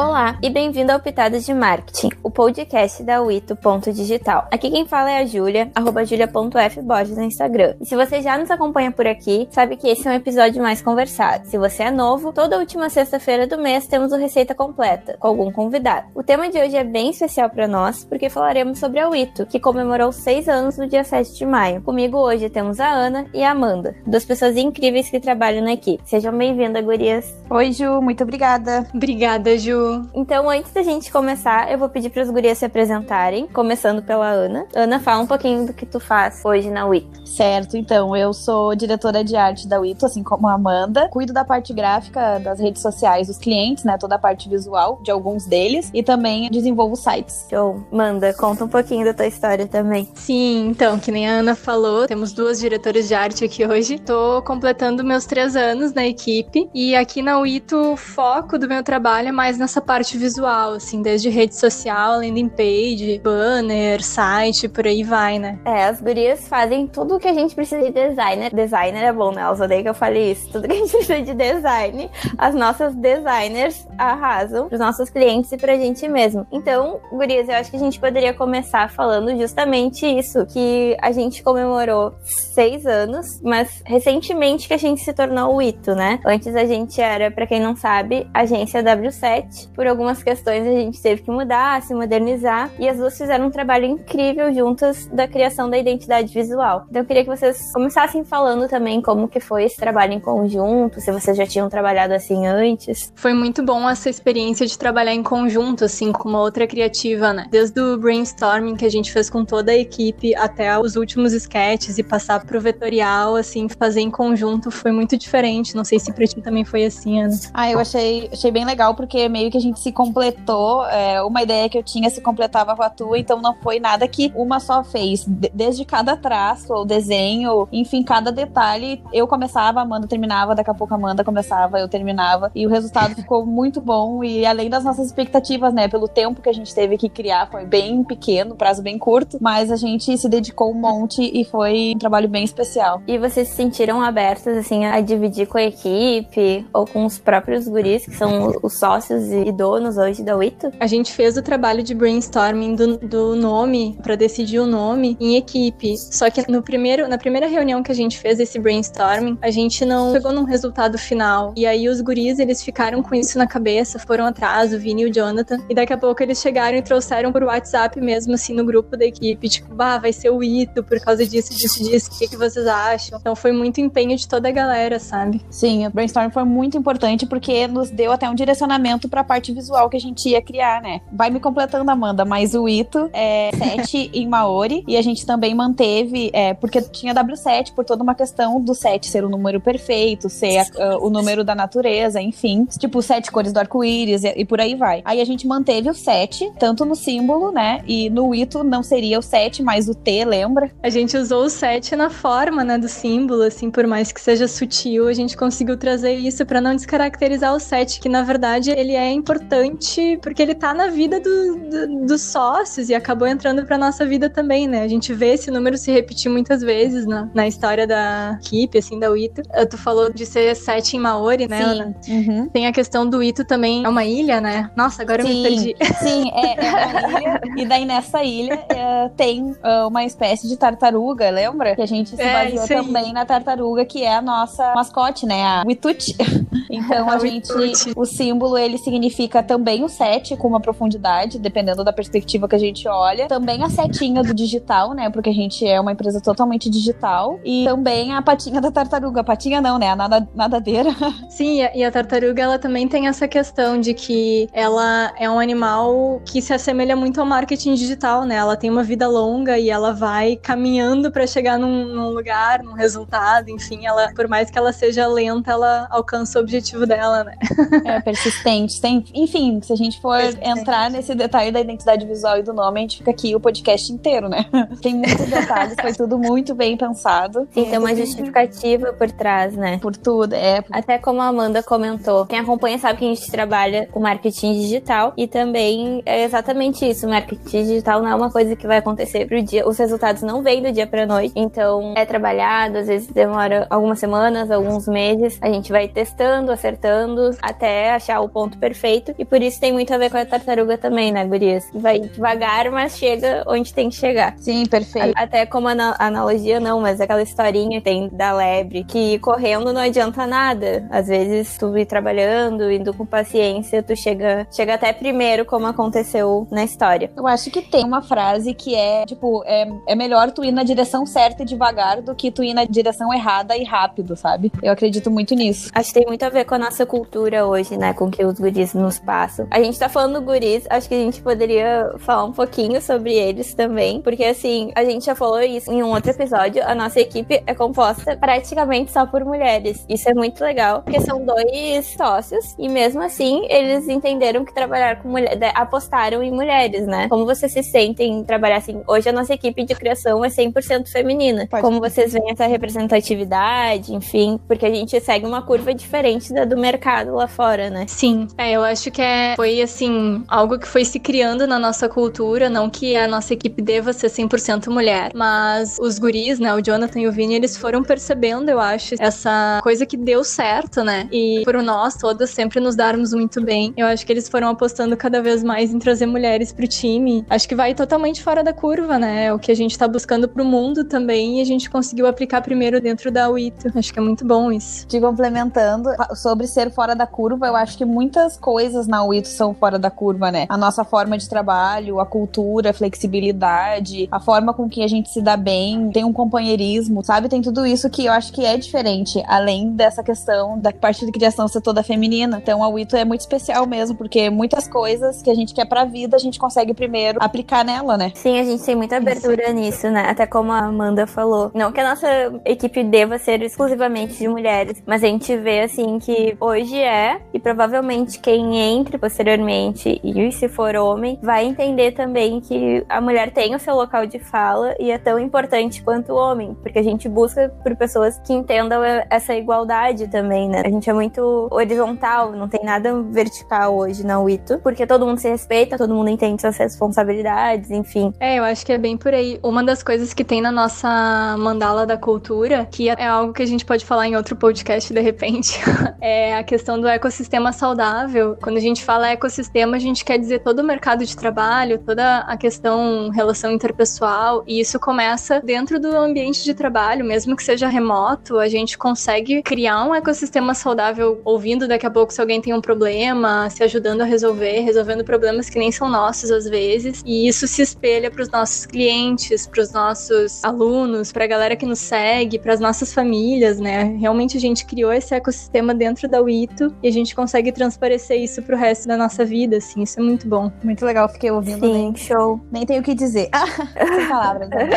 Olá e bem-vindo ao Pitadas de Marketing, o podcast da Wito.digital. Aqui quem fala é a Júlia, arroba julia.fborges no Instagram. E se você já nos acompanha por aqui, sabe que esse é um episódio mais conversado. Se você é novo, toda última sexta-feira do mês temos o Receita Completa, com algum convidado. O tema de hoje é bem especial para nós, porque falaremos sobre a Wito, que comemorou seis anos no dia 7 de maio. Comigo hoje temos a Ana e a Amanda, duas pessoas incríveis que trabalham na equipe. Sejam bem-vindas, gurias. Oi, Ju, muito obrigada. Obrigada, Ju. Então, antes da gente começar, eu vou pedir para as gurias se apresentarem, começando pela Ana. Ana, fala um pouquinho do que tu faz hoje na Wito. Certo, então, eu sou diretora de arte da Wito, assim como a Amanda. Cuido da parte gráfica das redes sociais dos clientes, né? Toda a parte visual de alguns deles. E também desenvolvo sites. Show. Manda, conta um pouquinho da tua história também. Sim, então, que nem a Ana falou, temos duas diretoras de arte aqui hoje. Tô completando meus três anos na equipe. E aqui na Wito, o foco do meu trabalho é mais nessa parte visual, assim, desde rede social, landing page, banner, site, por aí vai, né? É, as gurias fazem tudo o que a gente precisa de designer. Designer é bom, né? Elas odeiam que eu falei isso. Tudo que a gente precisa de design, as nossas designers arrasam pros nossos clientes e pra gente mesmo. Então, gurias, eu acho que a gente poderia começar falando justamente isso, que a gente comemorou seis anos, mas recentemente que a gente se tornou o Ito, né? Antes a gente era, para quem não sabe, agência W7. Por algumas questões a gente teve que mudar, se modernizar, e as duas fizeram um trabalho incrível juntas da criação da identidade visual. Então eu queria que vocês começassem falando também como que foi esse trabalho em conjunto, se vocês já tinham trabalhado assim antes. Foi muito bom essa experiência de trabalhar em conjunto, assim, com uma outra criativa, né? Desde o brainstorming que a gente fez com toda a equipe até os últimos sketches e passar pro vetorial, assim, fazer em conjunto foi muito diferente. Não sei se pra ti também foi assim, Ana. Ah, eu achei, achei bem legal, porque meio que a gente se completou. É, uma ideia que eu tinha se completava com a tua, então não foi nada que uma só fez. Desde cada traço ou desenho, enfim, cada detalhe, eu começava, a Amanda terminava, daqui a pouco a Amanda começava, eu terminava. E o resultado ficou muito bom. E além das nossas expectativas, né? Pelo tempo que a gente teve que criar, foi bem pequeno, prazo bem curto, mas a gente se dedicou um monte e foi um trabalho bem especial. E vocês se sentiram abertas, assim, a dividir com a equipe ou com os próprios guris, que são os sócios e donos hoje da Wito? A gente fez o trabalho de brainstorming do, do nome, para decidir o nome, em equipe. Só que no primeiro, na primeira reunião que a gente fez esse brainstorming, a gente não chegou num resultado final. E aí os guris, eles ficaram com isso na cabeça, foram atrás, o Vini e o Jonathan. E daqui a pouco eles chegaram e trouxeram por WhatsApp mesmo, assim, no grupo da equipe. Tipo, bah, vai ser o Ito por causa disso, disso, disso. O que, que vocês acham? Então foi muito empenho de toda a galera, sabe? Sim, o brainstorming foi muito importante porque nos deu até um direcionamento pra parte visual que a gente ia criar, né? Vai me completando, Amanda, mas o Ito é 7 em Maori e a gente também manteve, é, porque tinha W7 por toda uma questão do 7 ser o número perfeito, ser a, o número da natureza, enfim. Tipo, sete cores do arco-íris e, e, por aí vai. Aí a gente manteve o 7, tanto no símbolo, né? E no Ito não seria o 7, mas o T, lembra? A gente usou o 7 na forma, né, do símbolo, assim, por mais que seja sutil, a gente conseguiu trazer isso para não descaracterizar o 7, que na verdade ele é importante porque ele tá na vida do, do, dos sócios e acabou entrando pra nossa vida também, né? A gente vê esse número se repetir muitas vezes na, na história da equipe, assim, da Ito. Tu falou de ser 7 em Maori, né, Sim. Uhum. Tem a questão do Ito também, é uma ilha, né? Nossa, agora Sim, eu me perdi. sim, é, é uma ilha. E daí nessa ilha é, tem uh, uma espécie de tartaruga, lembra? Que a gente se É, baseou também na tartaruga, que é a nossa mascote, né? A Wituti. Então a A gente. O símbolo ele significa também o 7 com uma profundidade, dependendo da perspectiva que a gente olha. Também a setinha do digital, né? Porque a gente é uma empresa totalmente digital. E também a patinha da tartaruga. A patinha não, né? A nada, nadadeira. Sim, e a- e a tartaruga ela também tem essa questão de que ela é um animal que se assemelha muito ao marketing digital, né? Ela tem uma vida longa e ela vai caminhando para chegar num, num lugar, num resultado, enfim, ela, por mais que ela seja lenta, ela alcança o objetivo dela, né? É persistente, sem enfim, se a gente for entrar nesse detalhe da identidade visual e do nome, a gente fica aqui o podcast inteiro, né? Tem muitos detalhes, foi tudo muito bem pensado. Sim, tem uma justificativa por trás, né? Por tudo, é. Até como a Amanda comentou, quem acompanha sabe que a gente trabalha com marketing digital e também é exatamente isso. Marketing digital não é uma coisa que vai acontecer pro dia. Os resultados não vêm do dia pra noite. Então é trabalhado, às vezes demora algumas semanas, alguns meses. A gente vai testando, acertando até achar o ponto perfeito. E por isso tem muito a ver com a tartaruga também, né, Gurias? Vai devagar, mas chega onde tem que chegar. Sim, perfeito. Até como ana analogia, não, mas aquela historinha que tem da lebre, que correndo não adianta nada. Às vezes tu ir trabalhando, indo com paciência, tu chega, chega até primeiro, como aconteceu na história. Eu acho que tem uma frase que é, tipo, é, é melhor tu ir na direção certa e devagar do que tu ir na direção errada e rápido, sabe? Eu acredito muito nisso. Acho que tem muito a ver com a nossa cultura hoje, né? Com que os guris nos passam. A gente tá falando guris, acho que a gente poderia falar um pouquinho sobre eles também, porque assim, a gente já falou isso em um outro episódio, a nossa equipe é composta praticamente só por mulheres. Isso é muito legal, porque são dois sócios e mesmo assim eles entenderam que trabalhar com mulheres, apostaram em mulheres, né? Como vocês se sentem trabalhar assim? Hoje a nossa equipe de criação é 100% feminina. Pode Como vocês veem essa representatividade, enfim, porque a gente segue uma curva diferente da do mercado lá fora, né? Sim, é, eu acho que é, foi assim, algo que foi se criando na nossa cultura, não que a nossa equipe deva ser 100% mulher, mas os guris, né, o Jonathan e o Vini, eles foram percebendo, eu acho, essa coisa que deu certo, né? E por nós todas sempre nos darmos muito bem. Eu acho que eles foram apostando cada vez mais em trazer mulheres pro time. Acho que vai totalmente fora da curva, né? É o que a gente tá buscando pro mundo também e a gente conseguiu aplicar primeiro dentro da UITO. Acho que é muito bom isso. Te complementando, sobre ser fora da curva, eu acho que muitas coisas na UITO são fora da curva, né? A nossa forma de trabalho, a cultura, a flexibilidade, a forma com que a gente se dá bem, tem um companheirismo, sabe? Tem tudo isso que eu acho que é diferente, além dessa questão da parte de criação ser toda feminina. Então a UITO é muito especial mesmo, porque muitas coisas que a gente quer pra vida, a gente consegue primeiro aplicar nela, né? Sim, a gente tem muita abertura isso. nisso, né? Até como a Amanda falou. Não que a nossa equipe deva ser exclusivamente de mulheres, mas a gente vê assim que hoje é, e provavelmente quem entre posteriormente, e se for homem, vai entender também que a mulher tem o seu local de fala e é tão importante quanto o homem, porque a gente busca por pessoas que entendam essa igualdade também, né? A gente é muito horizontal, não tem nada vertical hoje na UITO, porque todo mundo se respeita, todo mundo entende suas responsabilidades, enfim. É, eu acho que é bem por aí. Uma das coisas que tem na nossa mandala da cultura, que é algo que a gente pode falar em outro podcast de repente, é a questão do ecossistema saudável. Quando a gente fala ecossistema, a gente quer dizer todo o mercado de trabalho, toda a questão relação interpessoal, e isso começa dentro do ambiente de trabalho, mesmo que seja remoto, a gente consegue criar um ecossistema saudável ouvindo daqui a pouco se alguém tem um problema, se ajudando a resolver, resolvendo problemas que nem são nossos às vezes, e isso se espelha para os nossos clientes, para os nossos alunos, para a galera que nos segue, para as nossas famílias, né? Realmente a gente criou esse ecossistema dentro da UITO e a gente consegue transparecer isso pro resto da nossa vida, assim, isso é muito bom. Muito legal, fiquei ouvindo. Sim, nem, show. Nem tenho o que dizer. Ah, sem palavras. Né?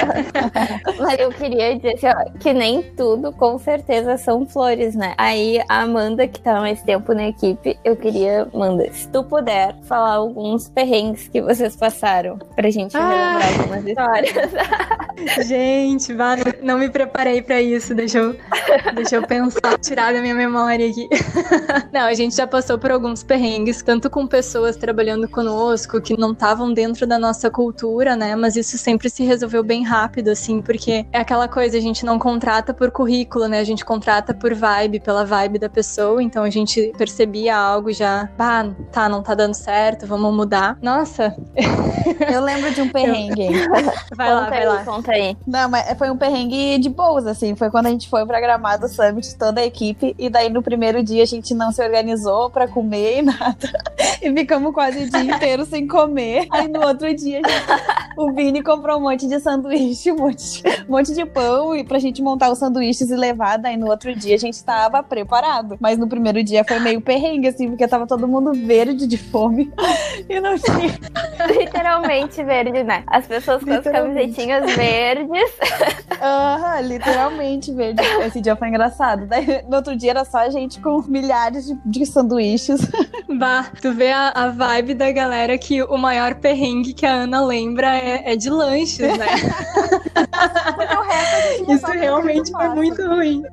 Mas eu queria dizer assim, ó, que nem tudo, com certeza, são flores, né? Aí a Amanda, que tá mais tempo na equipe, eu queria, Amanda, se tu puder falar alguns perrengues que vocês passaram pra gente ah. relembrar algumas histórias. gente, vá, não me preparei pra isso, deixa eu, deixa eu pensar, tirar da minha memória aqui. não, a gente já passou por alguns perrengues, tanto com pessoas trabalhando conosco que não estavam dentro da nossa cultura, né? Mas isso sempre se resolveu bem rápido, assim, porque é aquela coisa, a gente não contrata por currículo, né? A gente contrata por vibe, pela vibe da pessoa. Então a gente percebia algo já, ah, tá, não tá dando certo, vamos mudar. Nossa! Eu lembro de um perrengue. vai conta lá, vai aí, lá. Conta aí. Não, mas foi um perrengue de boas, assim. Foi quando a gente foi pra Gramado Summit, toda a equipe, e daí no primeiro dia a gente não se organizou pra comer e nada. E ficamos quase o dia inteiro sem comer. Aí no outro dia gente o Vini comprou um monte de sanduíche, um monte, um monte de pão e pra gente montar os sanduíches e levar. Daí no outro dia a gente tava preparado. Mas no primeiro dia foi meio perrengue, assim, porque tava todo mundo verde de fome e não tinha. Literalmente verde, né? As pessoas com as camisetinhas verdes. Aham, literalmente verde. Esse dia foi engraçado. Daí no outro dia era só a gente com milhares de, de sanduíches. Bah, tu vê a, a vibe da galera que o maior perrengue que a Ana lembra é, é de lanches, né? Isso realmente foi muito ruim.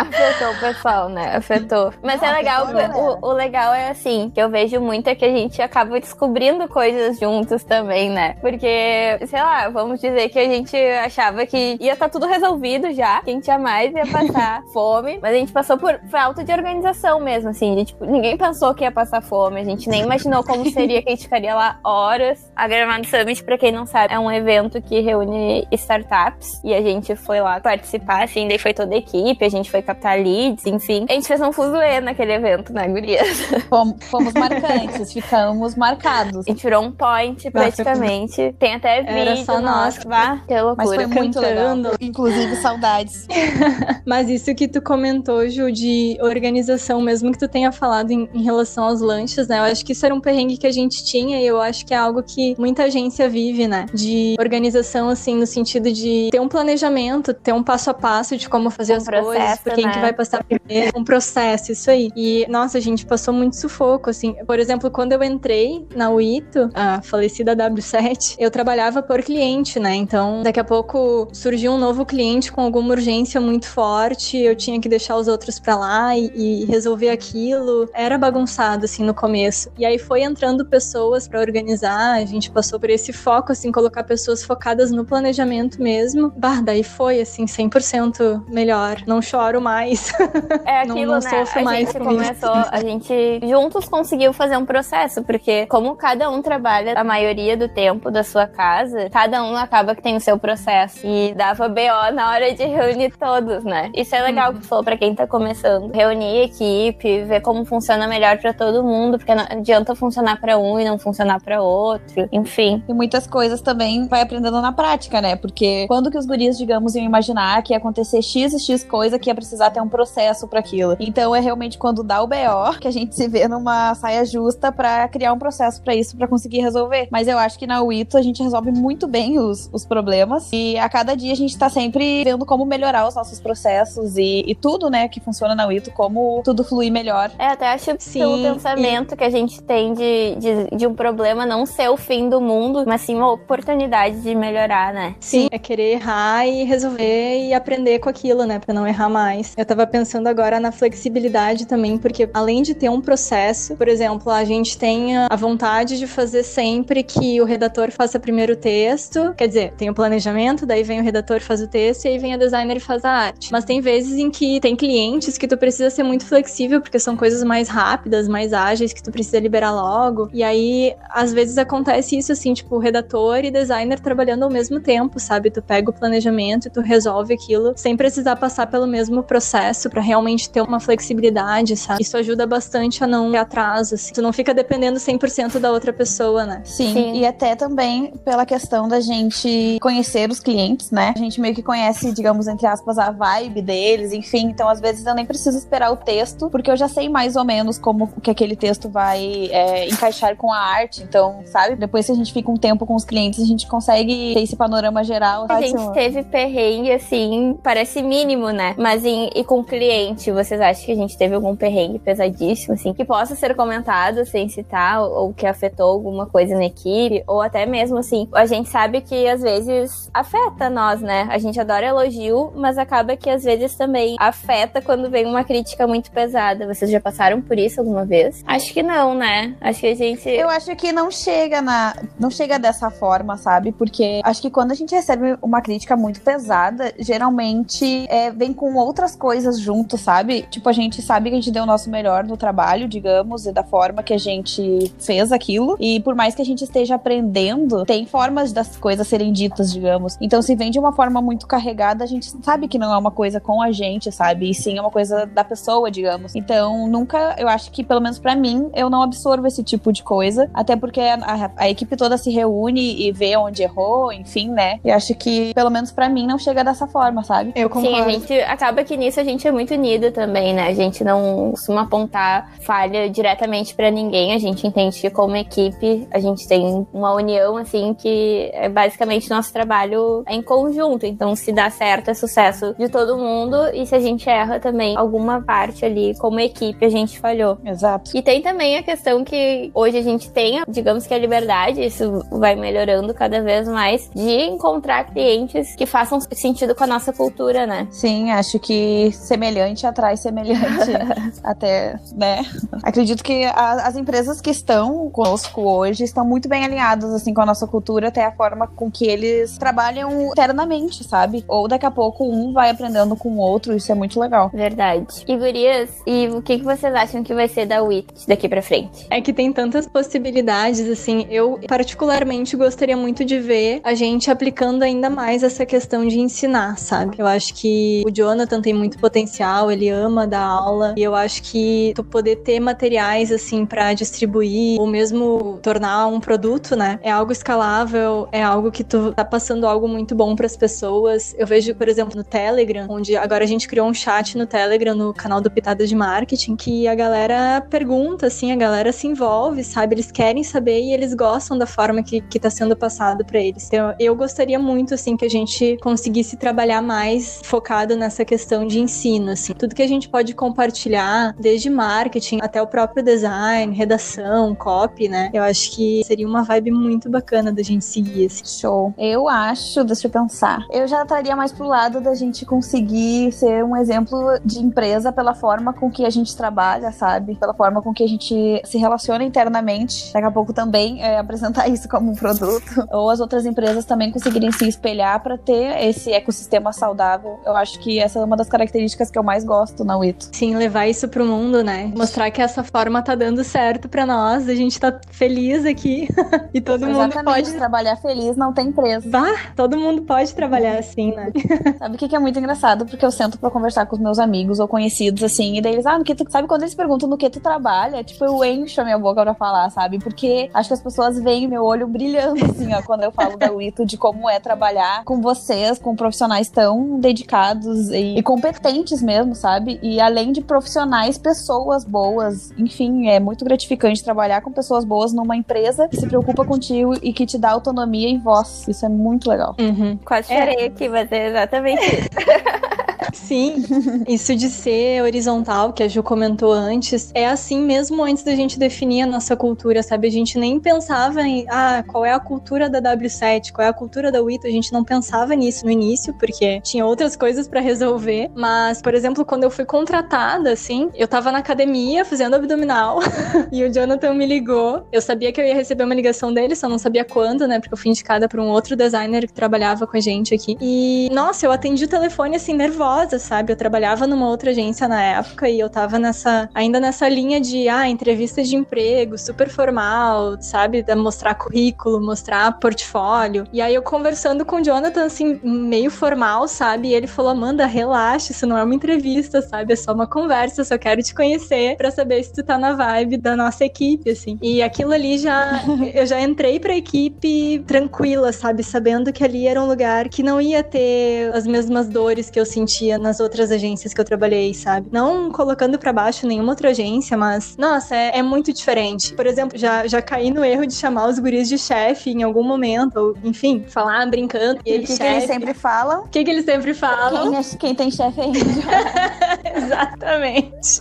Afetou o pessoal, né? Afetou. Mas é legal, o, o legal é assim, que eu vejo muito é que a gente acaba descobrindo coisas juntos também, né? Porque, sei lá, vamos dizer que a gente achava que ia estar tudo resolvido já, que a gente jamais ia passar fome, mas a gente passou por falta de organização mesmo, assim. Gente, tipo, ninguém pensou que ia passar fome, a gente nem imaginou como seria que a gente ficaria lá horas. A Gramado Summit, pra quem não sabe, é um evento que reúne startups e a gente foi lá participar, assim, daí foi toda a equipe, a gente foi captar leads, enfim. A gente fez um fuzuê naquele evento, né, gurias? Fomos, fomos marcantes, ficamos marcados. A gente virou um point, praticamente. Tem até vídeo. Era só nós. nosso, Vá, que loucura. Mas foi muito legal. Cantando. Inclusive, saudades. Mas isso que tu comentou, Ju, de organização, mesmo que tu tenha falado em, em relação aos lanches, né? Eu acho que isso era um perrengue que a gente tinha e eu acho que é algo que muita agência vive, né? De organização, assim, no sentido de ter um planejamento, ter um passo a passo de como fazer Um as coisas, processo, por quem né? que vai passar primeiro, um processo, isso aí. E, nossa, a gente passou muito sufoco, assim. Por exemplo, quando eu entrei na UITO, a falecida W7, eu trabalhava por cliente, né? Então, daqui a pouco surgiu um novo cliente com alguma urgência muito forte, eu tinha que deixar os outros pra lá e, e resolver aquilo. Era bagunçado, assim, no começo. E aí foi entrando pessoas pra organizar, a gente passou por esse foco, assim, colocar pessoas focadas no planejamento mesmo. Bah, daí foi, assim, 100% melhor. Não choro mais. É Não- aquilo, não né? sofro A mais gente com isso. começou, a gente juntos conseguiu fazer um processo, porque como cada um trabalha a maioria do tempo da sua casa, cada um acaba que tem o seu processo. E dava BO na hora de reunir todos, né? Isso é legal que tu falou pra quem tá começando. Reunir equipe, ver como funciona melhor pra todo mundo, porque não adianta funcionar pra um e não funcionar pra outro. Enfim. E muitas coisas também vai aprendendo na prática, né? Porque quando que os guris, digamos, iam imaginar que ia acontecer X e X coisa que ia precisar ter um processo pra aquilo. Então é realmente quando dá o BO que a gente se vê numa saia justa pra criar um processo pra isso, pra conseguir resolver. Mas eu acho que na UITO a gente resolve muito bem os, os problemas e a cada dia a gente tá sempre vendo como melhorar os nossos processos e, e tudo, né, que funciona na UITO, como tudo fluir melhor. É, até acho que Sim, pelo pensamento que a gente tem de, de, de um problema não ser o fim do mundo, mas sim uma oportunidade de melhorar, né? Sim, é querer errar e resolver e aprender com aquilo, né, Pra não errar mais. Eu tava pensando agora na flexibilidade também, porque além de ter um processo, por exemplo, a gente tem a vontade de fazer sempre que o redator faça primeiro o texto, quer dizer, tem o planejamento, daí vem o redator faz o texto e aí vem a designer e faz a arte. Mas tem vezes em que tem clientes que tu precisa ser muito flexível, porque são coisas mais rápidas, mais ágeis, que tu precisa liberar logo. E aí, às vezes acontece isso assim, tipo, redator e designer trabalhando ao mesmo tempo, sabe? Tu pega o planejamento e tu resolve aquilo sem precisar passar pelo mesmo processo pra realmente ter uma flexibilidade, sabe? Isso ajuda bastante a não ter atraso, assim. Tu não fica dependendo 100% da outra pessoa, né? Sim, Sim. e até também pela questão da gente conhecer os clientes, né? A gente meio que conhece, digamos, entre aspas, a vibe deles, enfim. Então, às vezes, eu nem preciso esperar o texto, porque eu já sei mais ou menos como que aquele texto vai é, encaixar com a arte. Então, sabe? Depois que a gente fica um tempo com os clientes, a gente consegue ter esse panorama geral. A gente teve perrengue, assim, parece mínimo, né? Mas em, e com cliente, vocês acham que a gente teve algum perrengue pesadíssimo, assim, que possa ser comentado sem citar, ou, que afetou alguma coisa na equipe, ou até mesmo, assim, a gente sabe que às vezes afeta nós, né? A gente adora elogio, mas acaba que às vezes também afeta quando vem uma crítica muito pesada. Vocês já passaram por isso alguma vez? Acho que não, né? Acho que a gente. Eu acho que não chega na. Não chega dessa forma, sabe? Porque acho que quando a gente recebe uma crítica muito pesada, geralmente é, vem com outras muitas coisas juntos, sabe? Tipo, a gente sabe que a gente deu o nosso melhor no trabalho, digamos, e da forma que a gente fez aquilo. E por mais que a gente esteja aprendendo, tem formas das coisas serem ditas, digamos. Então, se vem de uma forma muito carregada, a gente sabe que não é uma coisa com a gente, sabe? E sim é uma coisa da pessoa, digamos. Então, nunca, eu acho que, pelo menos para mim, eu não absorvo esse tipo de coisa. Até porque a, a, a, equipe toda se reúne e vê onde errou, enfim, né? E acho que, pelo menos para mim, não chega dessa forma, sabe? Eu concordo. Sim, a gente acaba que nisso a gente é muito unido também, né? A gente não costuma apontar falha diretamente para ninguém. A gente entende que, como equipe, a gente tem uma união, assim, que é basicamente nosso trabalho em conjunto. Então, se dá certo, é sucesso de todo mundo. E se a gente erra também alguma parte ali, como equipe, a gente falhou. Exato. E tem também a questão que hoje a gente tem, digamos que a liberdade, isso vai melhorando cada vez mais, de encontrar clientes que façam sentido com a nossa cultura, né? Sim, acho que semelhante atrai semelhante. até, né? Acredito que a, as empresas que estão conosco hoje estão muito bem alinhadas, assim, com a nossa cultura, até a forma com que eles trabalham internamente, sabe? Ou daqui a pouco um vai aprendendo com o outro, isso é muito legal. Verdade. E gurias, e o que, que vocês acham que vai ser da WIT daqui pra frente? É que tem tantas possibilidades, assim, eu particularmente gostaria muito de ver a gente aplicando ainda mais essa questão de ensinar, sabe? Eu acho que o Jonathan tem muito potencial, ele ama dar aula, e eu acho que tu poder ter materiais, assim, para distribuir, ou mesmo tornar um produto, né? É algo escalável, é algo que tu tá passando algo muito bom para as pessoas. Eu vejo, por exemplo, no Telegram, onde agora a gente criou um chat no Telegram, no canal do Pitadas de Marketing, que a galera pergunta, assim, a galera se envolve, sabe? Eles querem saber e eles gostam da forma que, que tá sendo passado para eles. Então, eu gostaria muito, assim, que a gente conseguisse trabalhar mais focado nessa questão de ensino, assim. Tudo que a gente pode compartilhar, desde marketing até o próprio design, redação, copy, né? Eu acho que seria uma vibe muito bacana da gente seguir, assim. Show. Eu acho, deixa eu pensar. Eu já estaria mais pro lado da gente conseguir ser um exemplo de empresa pela forma com que a gente trabalha, sabe? Pela forma com que a gente se relaciona internamente. Daqui a pouco também é, apresentar isso como um produto. Ou as outras empresas também conseguirem se espelhar para ter esse ecossistema saudável. Eu acho que essa é uma das características que eu mais gosto na Wito. Sim, levar isso pro mundo, né? Mostrar que essa forma tá dando certo para nós, a gente tá feliz aqui e todo Exatamente, mundo pode trabalhar feliz, não tem preço. Bah, todo mundo pode trabalhar assim, né? Sabe o que, que é muito engraçado? Porque eu sento para conversar com os meus amigos ou conhecidos, assim, e daí eles, ah, no que tu, sabe quando eles perguntam no que tu trabalha? Tipo, eu encho a minha boca pra falar, sabe? Porque acho que as pessoas veem meu olho brilhando, assim, ó, quando eu falo da Wito, de como é trabalhar com vocês, com profissionais tão dedicados e, e competentes mesmo, sabe? E além de profissionais, pessoas boas. Enfim, é muito gratificante trabalhar com pessoas boas numa empresa que se preocupa contigo e que te dá autonomia e voz. Isso é muito legal. Uhum. Quase chorei é. aqui, mas é exatamente isso. Sim, isso de ser horizontal, que a Ju comentou antes, é assim mesmo antes da gente definir a nossa cultura, sabe? A gente nem pensava em, ah, qual é a cultura da W7, qual é a cultura da WITO, a gente não pensava nisso no início, porque tinha outras coisas para resolver. Mas, por exemplo, quando eu fui contratada, assim, eu tava na academia fazendo abdominal e o Jonathan me ligou. Eu sabia que eu ia receber uma ligação dele, só não sabia quando, né? Porque eu fui indicada por um outro designer que trabalhava com a gente aqui. E, nossa, eu atendi o telefone assim, nervosa, sabe? Eu trabalhava numa outra agência na época e eu tava nessa, ainda nessa linha de, ah, entrevista de emprego, super formal, sabe? De mostrar currículo, mostrar portfólio. E aí eu conversando com o Jonathan, assim, meio formal, sabe? E ele falou, Amanda, relaxa, isso não é uma entrevista, sabe? É só uma conversa, eu só quero te conhecer para saber se tu tá na vibe da nossa equipe, assim. E aquilo ali já, eu já entrei pra equipe tranquila, sabe? Sabendo que ali era um lugar que não ia ter as mesmas dores que eu sentia nas outras agências que eu trabalhei, sabe? Não colocando para baixo nenhuma outra agência, mas, nossa, é, é, muito diferente. Por exemplo, já, já caí no erro de chamar os guris de chefe em algum momento, ou, enfim, falar brincando. E o que, que eles sempre falam? O que, que eles sempre falam? Quem, é, quem tem chefe é. Exatamente.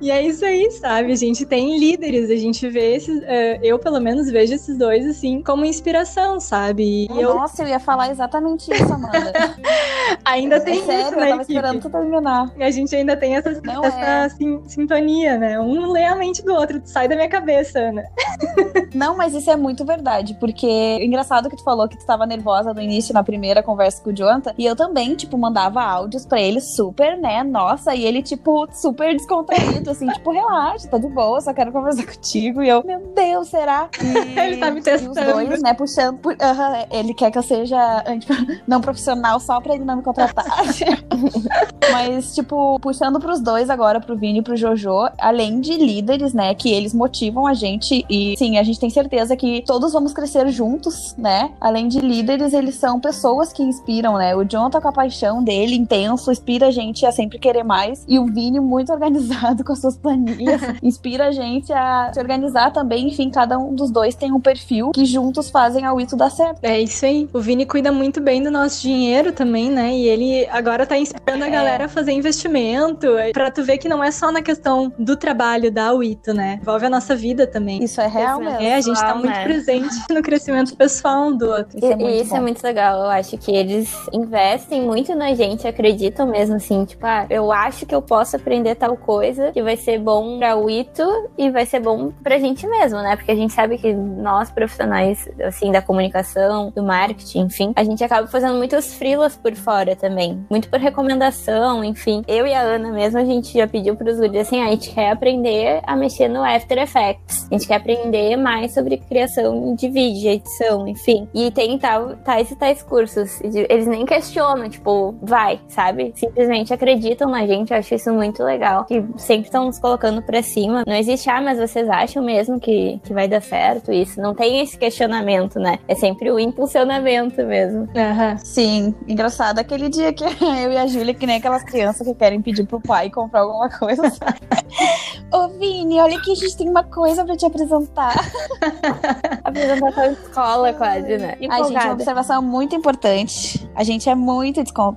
e é isso aí, sabe? A gente tem líderes, a gente vê esses. Uh, eu, pelo menos, vejo esses dois, assim, como inspiração, sabe? E eu... Nossa, eu ia falar exatamente isso, Amanda. Ainda tem é eu na tava equipe. esperando tu terminar. E a gente ainda tem essa, Não essa é. sin- sintonia, né? Um lê a mente do outro, sai da minha cabeça, Ana. Não, mas isso é muito verdade, porque engraçado que tu falou que tu tava nervosa no início, na primeira conversa com o Jonathan, e eu também, tipo, mandava áudios pra ele super, né, nossa, e ele, tipo, super descontraído, assim, tipo, relaxa, tá de boa, só quero conversar contigo, e eu, meu Deus, será? E, Ele tá me E os testando. dois, né, puxando, por, aham, ele quer que eu seja não profissional só pra ele não me contratar. Mas, tipo, puxando pros dois agora, pro Vini e pro Jojo, além de líderes, né, que eles motivam a gente e, sim, a gente tem certeza que todos vamos crescer juntos, né? Além de líderes, eles são pessoas que inspiram, né? O John tá com a paixão dele, intenso, inspira a gente a sempre querer mais. E o Vini, muito organizado com as suas planilhas, inspira a gente a se organizar também. Enfim, cada um dos dois tem um perfil que juntos fazem a Wito dar certo. É isso aí. O Vini cuida muito bem do nosso dinheiro também, né? E ele agora tá inspirando a É. galera a fazer investimento. Pra tu ver que não é só na questão do trabalho da Wito, né? Envolve a nossa vida também. Isso é real Isso mesmo. É, a gente tá muito né? presente no crescimento pessoal um do outro. Isso é E- muito e isso é muito legal. Eu acho que eles investem muito na gente, acreditam mesmo assim, tipo, ah, eu acho que eu posso aprender tal coisa que vai ser bom pra o Ito e vai ser bom pra gente mesmo, né? Porque a gente sabe que nós profissionais assim da comunicação, do marketing, enfim, a gente acaba fazendo muitos freelas por fora também, muito por recomendação, enfim. Eu e a Ana mesmo a gente já pediu pros guris assim, ah, a gente quer aprender a mexer no After Effects. A gente quer aprender mais sobre criação de vídeo, edição, enfim. E tem tais e tais cursos. Eles nem questionam, tipo, vai, sabe? Simplesmente acreditam na gente. Eu acho isso muito legal. Que sempre estão nos colocando pra cima. Não existe, ah, mas vocês acham mesmo que, que vai dar certo isso? Não tem esse questionamento, né? É sempre o impulsionamento mesmo. Aham. Sim, engraçado aquele dia que eu e a Júlia, que nem aquelas crianças que querem pedir pro pai comprar alguma coisa. Ô Vini, olha que a gente tem uma coisa pra te apresentar. Apresentação de escola, quase, né? Ai, gente, uma Empolgada. observação muito importante. A gente é muito descon-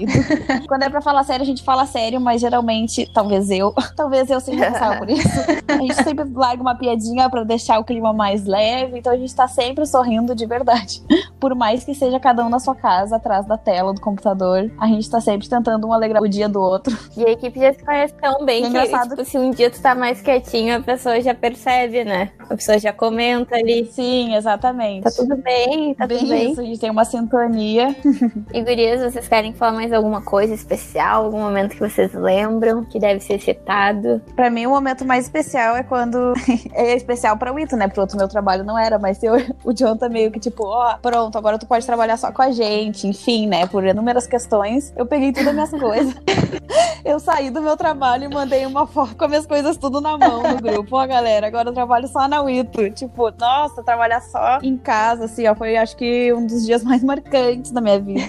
Quando é pra falar sério, a gente fala sério, mas geralmente, talvez eu, talvez eu seja responsável por isso. A gente sempre larga uma piadinha pra deixar o clima mais leve, então a gente tá sempre sorrindo de verdade. Por mais que seja cada um na sua casa, atrás da tela do computador, a gente tá sempre tentando um alegrar o dia do outro. E a equipe já se conhece tão bem É que, engraçado tipo, se um dia tu tá mais quietinho, a pessoa já percebe, né? A pessoa já comenta ali. Sim, exatamente. Tá tudo bem, tá Bem tudo bem. isso, a gente tem uma sintonia. E gurias, vocês querem falar mais alguma coisa especial? Algum momento que vocês lembram que deve ser citado? Pra mim, o momento mais especial é quando. é especial pra Wito, né? Pro outro meu trabalho não era, mas eu, o John tá meio que tipo, ó, pronto, agora tu pode trabalhar só com a gente. Enfim, né? Por inúmeras questões, eu peguei todas as minhas coisas. eu saí do meu trabalho e mandei uma foto com as minhas coisas tudo na mão no grupo. Ó, galera, agora eu trabalho só na Wito. Tipo, nossa, trabalhar só em casa, assim, ó, foi acho que um dos dias mais marcantes da minha vida.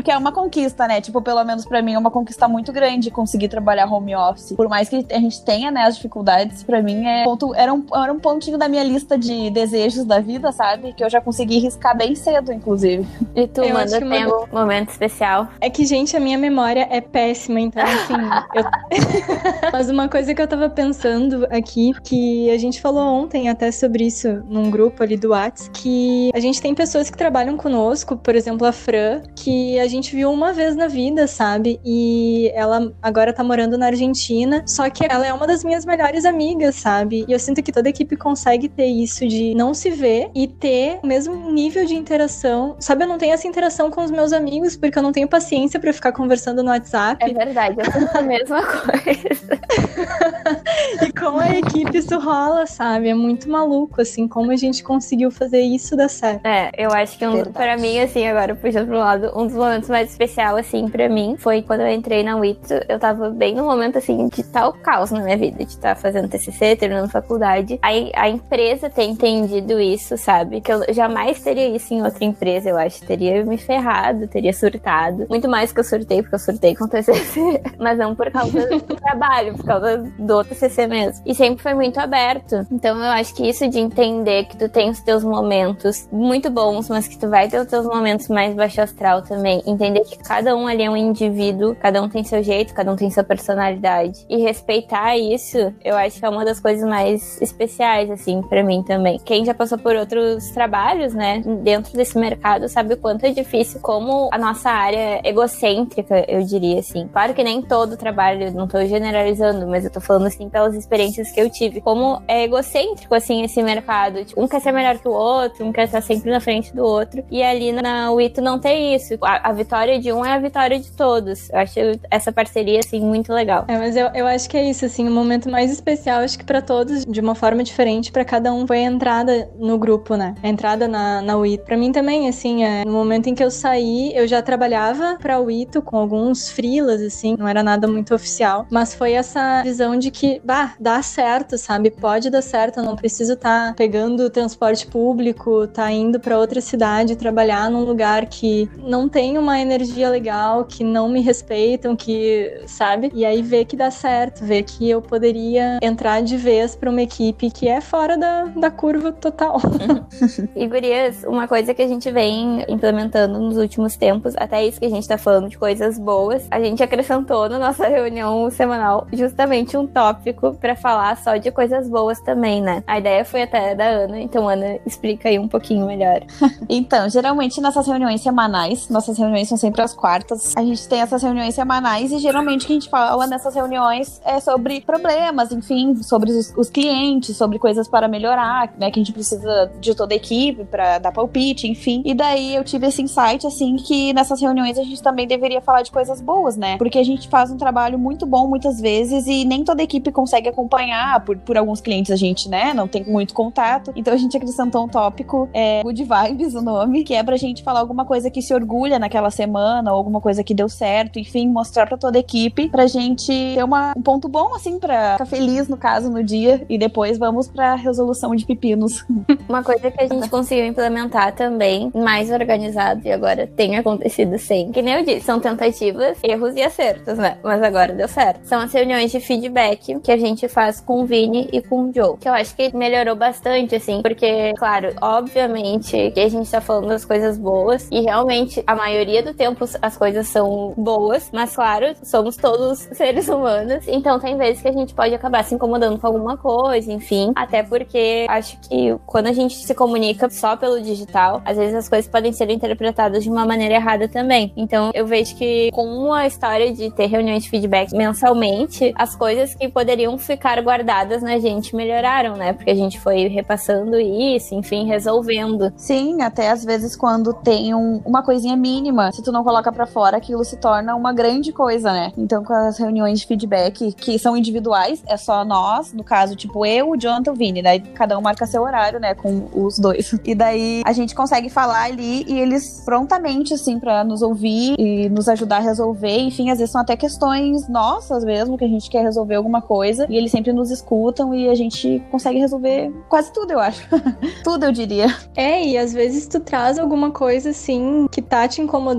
Porque é uma conquista, né? Tipo, pelo menos pra mim é uma conquista muito grande conseguir trabalhar home office. Por mais que a gente tenha, né, as dificuldades, pra mim é ponto, era, um, era um pontinho da minha lista de desejos da vida, sabe? Que eu já consegui riscar bem cedo, inclusive. E tu, Eu Manda, acho que tem algum momento especial? É que, gente, a minha memória é péssima, então, assim. eu- Mas uma coisa que eu tava pensando aqui, que a gente falou ontem até sobre isso num grupo ali do Whats, que a gente tem pessoas que trabalham conosco, por exemplo, a Fran, que a gente viu uma vez na vida, sabe? E ela agora tá morando na Argentina, só que ela é uma das minhas melhores amigas, sabe? E eu sinto que toda equipe consegue ter isso de não se ver e ter o mesmo nível de interação. Sabe, eu não tenho essa interação com os meus amigos porque eu não tenho paciência pra ficar conversando no WhatsApp. É verdade, eu sinto a mesma coisa. E com a equipe isso rola, sabe? É muito maluco, assim, como a gente conseguiu fazer isso dar certo. É, eu acho que um, Verdade. pra mim, assim, agora puxando pro lado, um dos momentos mais especial, assim, pra mim, foi quando eu entrei na Wito. Eu tava bem no momento, assim, de tal caos na minha vida, de estar fazendo TCC, terminando faculdade. Aí a empresa ter entendido isso, sabe? Que eu jamais teria isso em outra empresa, eu acho. Teria me ferrado, teria surtado. Muito mais que eu surtei, porque eu surtei com o TCC. Mas não por causa do trabalho, por causa do TCC mesmo. E sempre foi muito aberto. Então eu acho que isso de entender que tu tem os teus momentos muito bons, mas que tu vai ter os teus momentos mais baixo astral também. Entender que cada um ali é um indivíduo, cada um tem seu jeito, cada um tem sua personalidade. E respeitar isso, eu acho que é uma das coisas mais especiais, assim, para mim também. Quem já passou por outros trabalhos, né, dentro desse mercado, sabe o quanto é difícil, como a nossa área é egocêntrica, eu diria assim. Claro que nem todo trabalho, não tô generalizando, mas eu tô falando assim pelas experiências que eu tive. Como é egocêntrico, assim, esse mercado. Tipo, um quer ser melhor que o outro, um quer estar sempre na frente do outro. E ali na UITO não tem isso. A, a vitória de um é a vitória de todos. Eu acho essa parceria, assim, muito legal. É, mas eu, eu acho que é isso, assim, o momento mais especial, acho que para todos, de uma forma diferente, para cada um, foi a entrada no grupo, né? A entrada na, na UITO. Pra mim também, assim, é, no momento em que eu saí, eu já trabalhava pra UITO com alguns frilas, assim, não era nada muito oficial, mas foi essa visão de que, bah, dá certo, sabe? Pode dar certo, eu não preciso estar tá pegando transporte público, tá indo para outra cidade trabalhar num lugar que não tem uma energia legal, que não me respeitam, que, sabe? E aí ver que dá certo, ver que eu poderia entrar de vez para uma equipe que é fora da, da curva total. e gurias, uma coisa que a gente vem implementando nos últimos tempos, até isso que a gente tá falando de coisas boas, a gente acrescentou na nossa reunião semanal justamente um tópico para falar só de coisas boas também, né? A ideia foi até da Ana, então Ana, explica aí um pouquinho melhor. então, geralmente nessas reuniões semanais, nossas reuniões são sempre às quartas, a gente tem essas reuniões semanais e geralmente o que a gente fala nessas reuniões é sobre problemas, enfim, sobre os, os clientes, sobre coisas para melhorar, né, que a gente precisa de toda a equipe para dar palpite, enfim. E daí eu tive esse insight, assim, que nessas reuniões a gente também deveria falar de coisas boas, né? Porque a gente faz um trabalho muito bom muitas vezes e nem toda a equipe consegue acompanhar, por, por alguns clientes a gente, né, não tem muito contato. Então a gente acrescentou um tópico, é Good Vibes o nome, que é pra gente falar alguma coisa que se orgulha naquela semana, ou alguma coisa que deu certo, enfim, mostrar para toda a equipe, pra gente ter uma, um ponto bom, assim, pra ficar feliz, no caso, no dia, e depois vamos pra resolução de pepinos. Uma coisa que a gente conseguiu implementar também, mais organizado, e agora tem acontecido sem, que nem eu disse, são tentativas, erros e acertos, né? Mas agora deu certo. São as reuniões de feedback que a gente faz com o Vini e com o Joe, que eu acho que melhorou bastante, assim, porque, claro, obviamente que a gente tá falando das coisas boas, e realmente a maioria do tempo as coisas são boas, mas claro, somos todos seres humanos, então tem vezes que a gente pode acabar se incomodando com alguma coisa, enfim, até porque acho que quando a gente se comunica só pelo digital, às vezes as coisas podem ser interpretadas de uma maneira errada também. Então eu vejo que com a história de ter reuniões de feedback mensalmente, as coisas que poderiam ficar guardadas na gente melhoraram, né? Porque a gente foi repassando isso, enfim, resolvendo. Sim, até às vezes quando tem um, uma coisinha mínima, se tu não coloca para fora, aquilo se torna uma grande coisa, né? Então com as reuniões de feedback que são individuais, é só nós, no caso, tipo eu, o Jonathan, o Vini, daí cada um marca seu horário, né, com os dois. E daí a gente consegue falar ali e eles prontamente, assim, para nos ouvir e nos ajudar a resolver. Enfim, às vezes são até questões nossas mesmo, que a gente quer resolver alguma coisa e eles sempre nos escutam e a gente consegue resolver quase tudo, eu acho. tudo, eu diria. É, e às vezes tu traz alguma coisa assim que tá te incomodando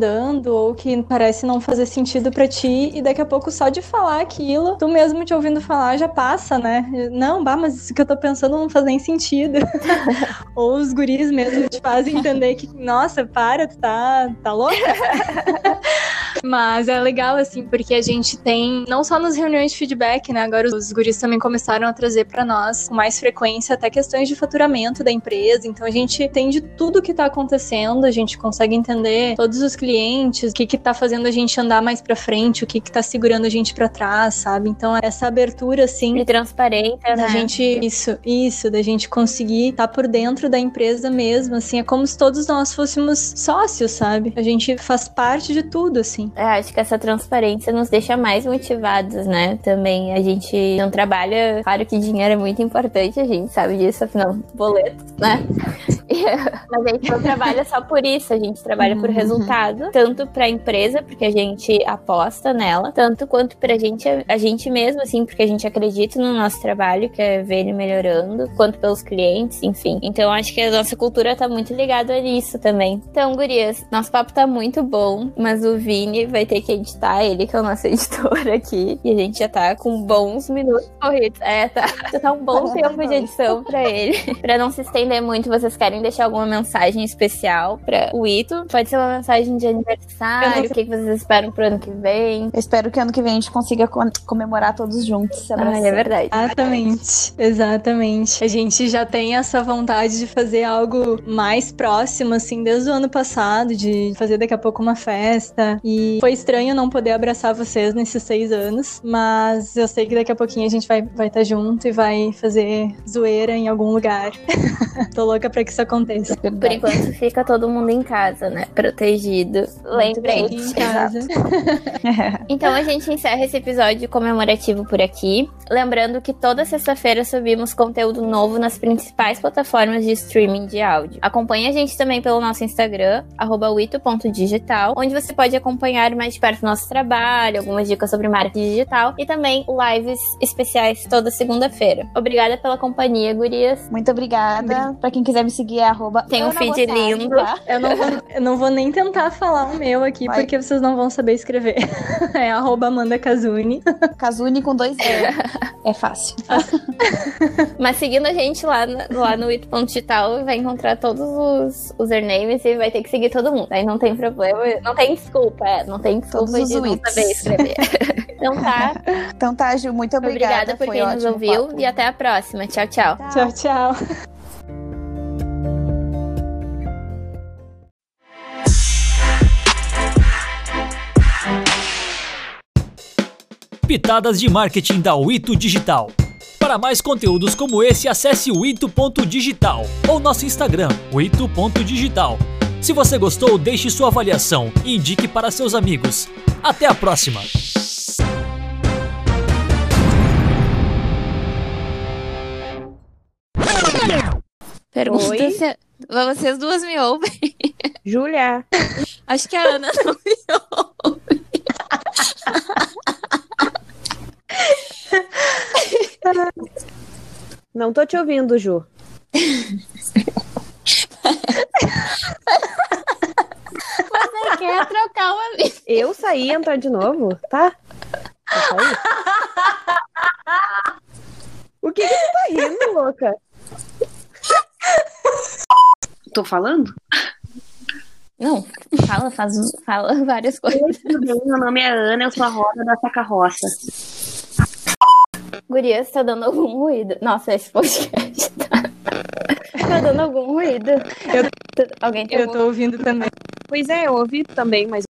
ou que parece não fazer sentido para ti e daqui a pouco só de falar aquilo, tu mesmo te ouvindo falar já passa, né? Não, bah, mas isso que eu tô pensando não faz nem sentido. ou os guris mesmo te fazem entender que, nossa, para, tu tá, tá louca? Mas é legal, assim, porque a gente tem, não só nas reuniões de feedback, né? Agora os guris também começaram a trazer para nós com mais frequência até questões de faturamento da empresa. Então a gente entende tudo que tá acontecendo, a gente consegue entender todos os clientes, o que que tá fazendo a gente andar mais para frente, o que que tá segurando a gente para trás, sabe? Então essa abertura, assim. De transparência, né? A gente, isso, isso, da gente conseguir estar tá por dentro da empresa mesmo, assim. É como se todos nós fôssemos sócios, sabe? A gente faz parte de tudo, assim. É, acho que essa transparência nos deixa mais motivados, né? Também a gente não trabalha. Claro que dinheiro é muito importante, a gente sabe disso, afinal, boleto, né? Mas a gente não trabalha só por isso, a gente trabalha por uhum. Resultado, tanto para a empresa, porque a gente aposta nela, tanto quanto para a gente, a gente mesmo, assim, porque a gente acredita no nosso trabalho, que é ver ele melhorando, quanto pelos clientes, enfim. Então acho que a nossa cultura tá muito ligada a isso também. Então, gurias, nosso papo tá muito bom, mas o Vini vai ter que editar, ele que é o nosso editor aqui, e a gente já tá com bons minutos corridos. É, tá. tá um bom tempo de edição pra ele. pra não se estender muito, vocês querem deixar alguma mensagem especial pra o Ito? Pode ser uma mensagem de aniversário, o que, que vocês esperam pro ano que vem? Eu espero que ano que vem a gente consiga comemorar todos juntos. Ah, é verdade. Exatamente. Exatamente. A gente já tem essa vontade de fazer algo mais próximo, assim, desde o ano passado, de fazer daqui a pouco uma festa. E foi estranho não poder abraçar vocês nesses seis anos, mas eu sei que daqui a pouquinho a gente vai estar vai tá junto e vai fazer zoeira em algum lugar. Tô louca pra que isso aconteça. Por enquanto fica todo mundo em casa, né? Protegido. Lembrete. Em casa. então a gente encerra esse episódio comemorativo por aqui. Lembrando que toda sexta-feira subimos conteúdo novo nas principais plataformas de streaming de áudio. Acompanhe a gente também pelo nosso Instagram, wito.digital, onde você pode acompanhar mais de perto o nosso trabalho, algumas dicas sobre marketing digital e também lives especiais toda segunda-feira. Obrigada pela companhia, gurias. Muito obrigada. Pra quem quiser me seguir, é arroba Tem um feed lindo. Tá? Eu, não vou, eu não vou nem tentar falar o meu aqui, Vai. porque vocês não vão saber escrever. É arroba Amanda Kazuni. Kazuni com dois E. É fácil. Mas seguindo a gente lá, lá no it.digital, vai encontrar todos os usernames e vai ter que seguir todo mundo. Aí não tem problema, não tem desculpa, é, não tem desculpa todos de não saber escrever. então tá. Então tá, Ju, muito obrigada. Obrigada por quem nos ouviu papo. e até a próxima. Tchau, tchau. Tchau, tchau. Pitadas de marketing da Wito Digital. Para mais conteúdos como esse, acesse o ito.digital ou nosso Instagram, ito.digital. Se você gostou, deixe sua avaliação e indique para seus amigos. Até a próxima! Pergunta se vocês duas me ouvem. Júlia. Acho que a Ana não me ouve. Não tô te ouvindo, Ju. Você quer trocar uma vez? Eu saí e entrar de novo? Tá? O que, que você tá rindo, louca? Tô falando? Não, fala, faz, fala várias coisas. Tudo bem, meu nome é Ana, eu sou a Rosa da Gurias, tá dando algum ruído? Nossa, esse podcast tá, tá dando algum ruído. Eu, Alguém tá Eu tô ouvindo também. Pois é, eu ouvi também, mas